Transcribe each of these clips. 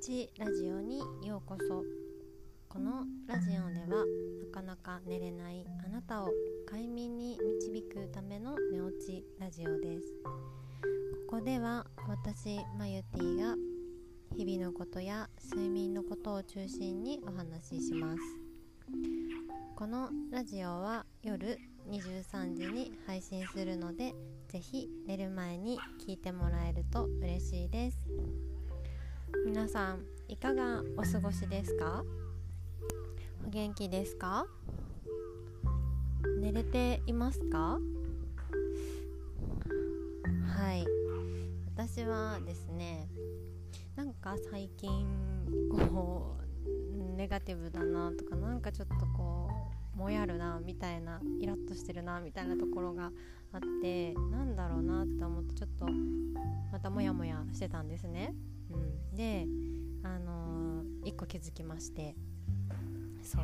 ちラジオにようこそ。このラジオではなかなか寝れないあなたを快眠に導くための寝落ちラジオです。ここでは私マユティが日々のことや睡眠のことを中心にお話しします。このラジオは夜23時に配信するのでぜひ寝る前に聞いてもらえると嬉しいです。皆さんいかがお過ごしですか？お元気ですか？寝れていますか？はい。私はですねなんか最近こうネガティブだなとかなんかちょっとこうもやるなみたいなイラッとしてるなみたいなところがあってなんだろうなって思ってちょっとまたモヤモヤしてたんですね、うん、であのー、1個気づきましてそう。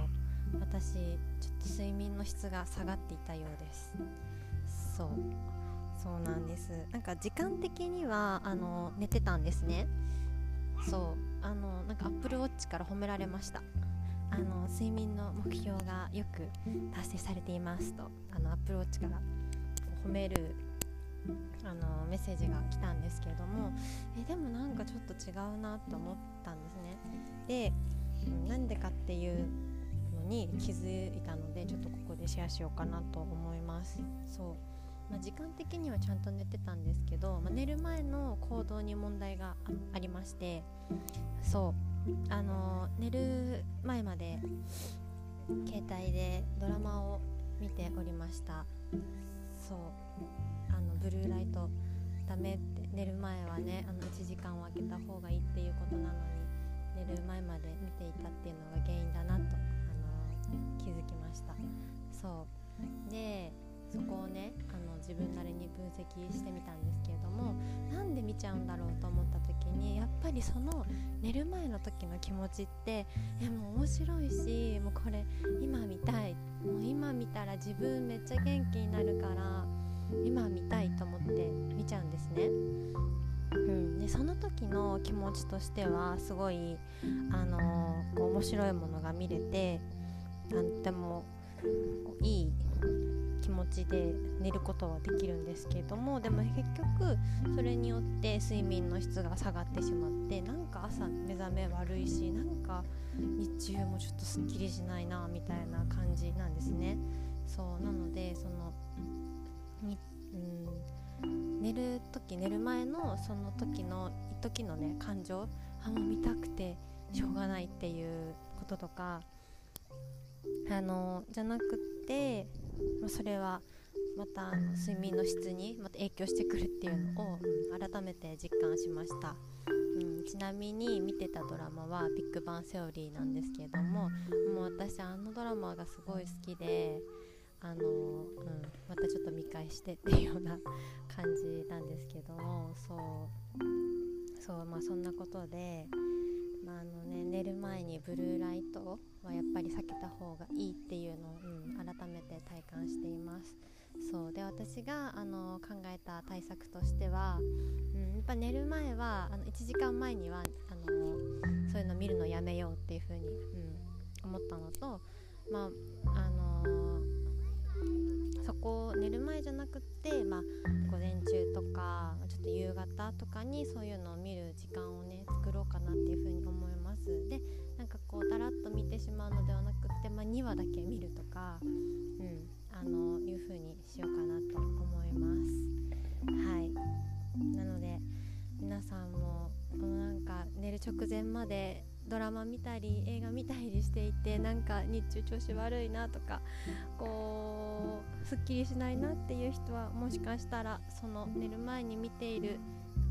私ちょっと睡眠の質が下がっていたようです。そう。そうなんです。なんか時間的にはあの寝てたんですね。そう。あのなんかアップルウォッチから褒められました。あの睡眠の目標がよく達成されていますと。あのアップルウォッチから褒めるあのメッセージが来たんですけれどもえでもなんかちょっと違うなと思ったんですね。でなんでかっていうのに気づいたのでちょっとここでシェアしようかなと思います。そう。まあ、時間的にはちゃんと寝てたんですけど、まあ、寝る前の行動に問題がありましてそう。あの寝る前まで携帯でドラマを見ておりました。そう。ブルーライトダメって寝る前はねあの1時間を空けた方がいいっていうことなのに寝る前まで見ていたっていうのが原因だなとあの気づきました。そう。でそこをねあの自分なりに分析してみたんですけれどもなんで見ちゃうんだろうと思った時にやっぱりその寝る前の時の気持ちってえもう面白いしもうこれ今見たいもう今見たら自分めっちゃ元気になるから気持ちとしてはすごい、あのー、面白いものが見れてなんてもいい気持ちで寝ることはできるんですけれどもでも結局それによって睡眠の質が下がってしまってなんか朝目覚め悪いしなんか日中もちょっとすっきりしないなみたいな感じなんですね。そうなのでそのに、うん、寝る時寝る前のその時の時のね感情あもう見たくてしょうがないっていうこととかあのじゃなくてまあ、それはまた睡眠の質にまた影響してくるっていうのを、改めて実感しました、うん、ちなみに見てたドラマは「ビッグバンセオリー」なんですけれどももう私あのドラマがすごい好きであの、うん、またちょっと見返してっていうような感じなんですけどそう。そうまあそんなことでまああのね、寝る前にブルーライトはやっぱり避けた方がいいっていうのを、うん、改めて体感しています。そうで私があの考えた対策としては、うん、やっぱ寝る前はあの1時間前にはあのそういうの見るのやめようっていう風に、うん、思ったのとまああのそこ寝る前じゃなくって、まあ、午前中とかちょっと夕方とかにそういうのを見る時間をね作ろうかなっていうふうに思います。でなんかこうだらっと見てしまうのではなくって、まあ、2話だけ見るとか、うん、あのいうふうにしようかなと思います。はい。なので皆さんもなんか寝る直前までドラマ見たり映画見たりしていてなんか日中調子悪いなとかこうすっきりしないなっていう人はもしかしたらその寝る前に見ている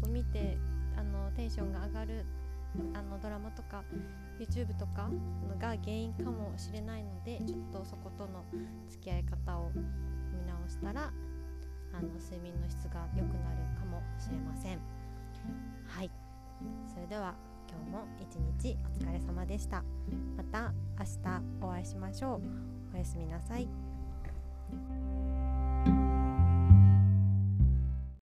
こう見てあのテンションが上がるあのドラマとか YouTube とかが原因かもしれないのでちょっとそことの付き合い方を見直したらあの睡眠の質が良くなるかもしれません。はい。それでは今日も一日お疲れ様でした。また明日お会いしましょう。おやすみなさい。